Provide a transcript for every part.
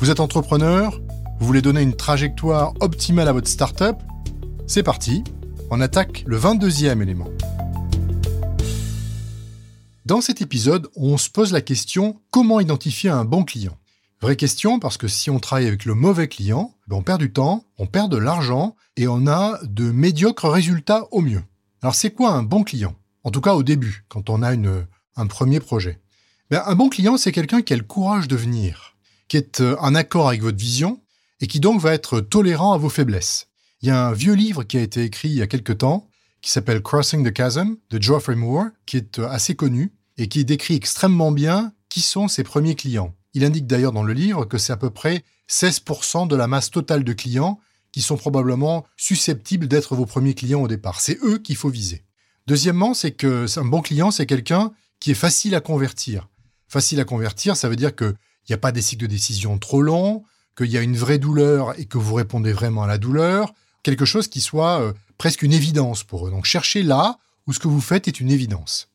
Vous êtes entrepreneur Vous voulez donner une trajectoire optimale à votre startup C'est parti, on attaque le 22e élément. Dans cet épisode, on se pose la question comment identifier un bon client? Vraie question parce que si on travaille avec le mauvais client, ben, on perd du temps, on perd de l'argent et on a de médiocres résultats au mieux. Alors c'est quoi un bon client? En tout cas au début, quand on a un premier projet. Ben, un bon client, c'est quelqu'un qui a le courage de venir, qui est euh, en accord avec votre vision et qui donc va être tolérant à vos faiblesses. Il y a un vieux livre qui a été écrit il y a quelque temps qui s'appelle Crossing the Chasm de Geoffrey Moore, qui est euh, assez connu et qui décrit extrêmement bien qui sont ses premiers clients. Il indique d'ailleurs dans le livre que c'est à peu près 16% de la masse totale de clients qui sont probablement susceptibles d'être vos premiers clients au départ. C'est eux qu'il faut viser. Deuxièmement, c'est que un bon client, c'est quelqu'un qui est facile à convertir. Facile à convertir, ça veut dire que n'y a pas des cycles de décision trop longs, qu'il y a une vraie douleur et que vous répondez vraiment à la douleur, quelque chose qui soit euh, presque une évidence pour eux. Donc cherchez là où ce que vous faites est une évidence.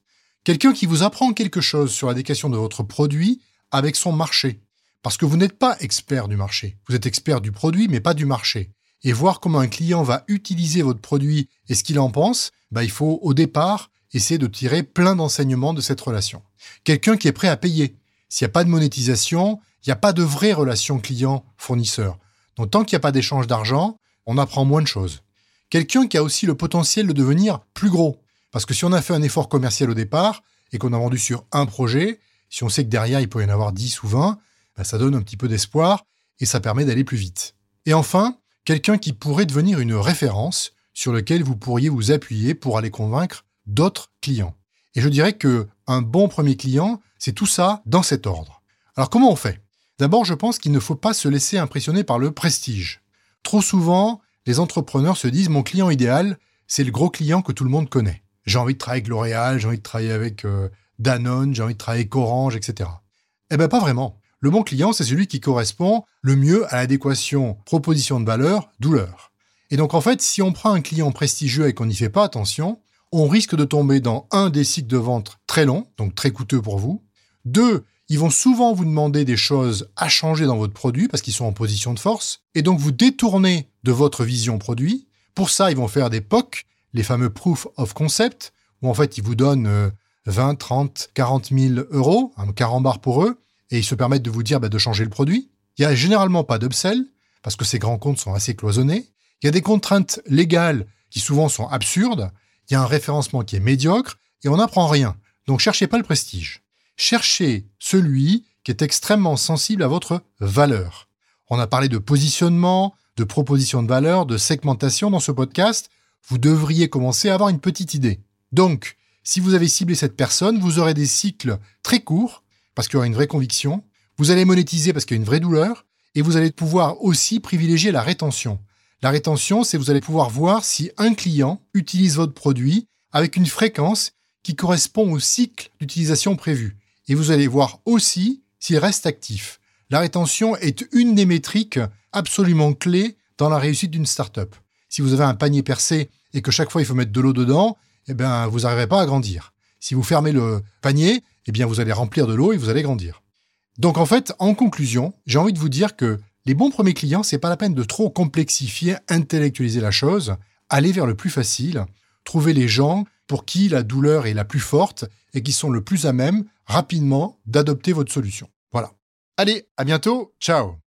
Quelqu'un qui vous apprend quelque chose sur l'adéquation de votre produit avec son marché. Parce que vous n'êtes pas expert du marché. Vous êtes expert du produit, mais pas du marché. Et voir comment un client va utiliser votre produit et ce qu'il en pense, bah, il faut au départ essayer de tirer plein d'enseignements de cette relation. Quelqu'un qui est prêt à payer. S'il n'y a pas de monétisation, il n'y a pas de vraie relation client-fournisseur. Donc tant qu'il n'y a pas d'échange d'argent, on apprend moins de choses. Quelqu'un qui a aussi le potentiel de devenir plus gros. Parce que si on a fait un effort commercial au départ et qu'on a vendu sur un projet, si on sait que derrière il peut y en avoir 10 ou 20, ben, ça donne un petit peu d'espoir et ça permet d'aller plus vite. Et enfin, quelqu'un qui pourrait devenir une référence sur lequel vous pourriez vous appuyer pour aller convaincre d'autres clients. Et je dirais que un bon premier client, c'est tout ça dans cet ordre. Alors comment on fait? D'abord, je pense qu'il ne faut pas se laisser impressionner par le prestige. Trop souvent, les entrepreneurs se disent mon client idéal, c'est le gros client que tout le monde connaît. J'ai envie de travailler avec L'Oréal, j'ai envie de travailler avec euh, Danone, j'ai envie de travailler avec Orange, etc. Eh bien, pas vraiment. Le bon client, c'est celui qui correspond le mieux à l'adéquation proposition de valeur, douleur. Et donc, en fait, si on prend un client prestigieux et qu'on n'y fait pas attention, on risque de tomber dans un des cycles de vente très long, donc très coûteux pour vous. Deux, ils vont souvent vous demander des choses à changer dans votre produit parce qu'ils sont en position de force, et donc vous détournez de votre vision produit. Pour ça, ils vont faire des POC, les fameux Proof of Concept, où en fait ils vous donnent 20, 30, 40 000 euros, un carambar pour eux, et ils se permettent de vous dire bah, de changer le produit. Il n'y a généralement pas d'upsell, parce que ces grands comptes sont assez cloisonnés. Il y a des contraintes légales qui souvent sont absurdes, il y a un référencement qui est médiocre et on n'apprend rien. Donc cherchez pas le prestige. Cherchez celui qui est extrêmement sensible à votre valeur. On a parlé de positionnement, de proposition de valeur, de segmentation dans ce podcast. Vous devriez commencer à avoir une petite idée. Donc, si vous avez ciblé cette personne, vous aurez des cycles très courts parce qu'il y aura une vraie conviction. Vous allez monétiser parce qu'il y a une vraie douleur et vous allez pouvoir aussi privilégier la rétention. La rétention, c'est vous allez pouvoir voir si un client utilise votre produit avec une fréquence qui correspond au cycle d'utilisation prévu. Et vous allez voir aussi s'il reste actif. La rétention est une des métriques absolument clés dans la réussite d'une startup. Si vous avez un panier percé et que chaque fois il faut mettre de l'eau dedans, eh bien, vous n'arriverez pas à grandir. Si vous fermez le panier, eh bien, vous allez remplir de l'eau et vous allez grandir. Donc, en fait, en conclusion, j'ai envie de vous dire que les bons premiers clients, c'est pas la peine de trop complexifier, intellectualiser la chose. Allez vers le plus facile. Trouvez les gens pour qui la douleur est la plus forte et qui sont le plus à même, rapidement, d'adopter votre solution. Voilà. Allez, à bientôt. Ciao.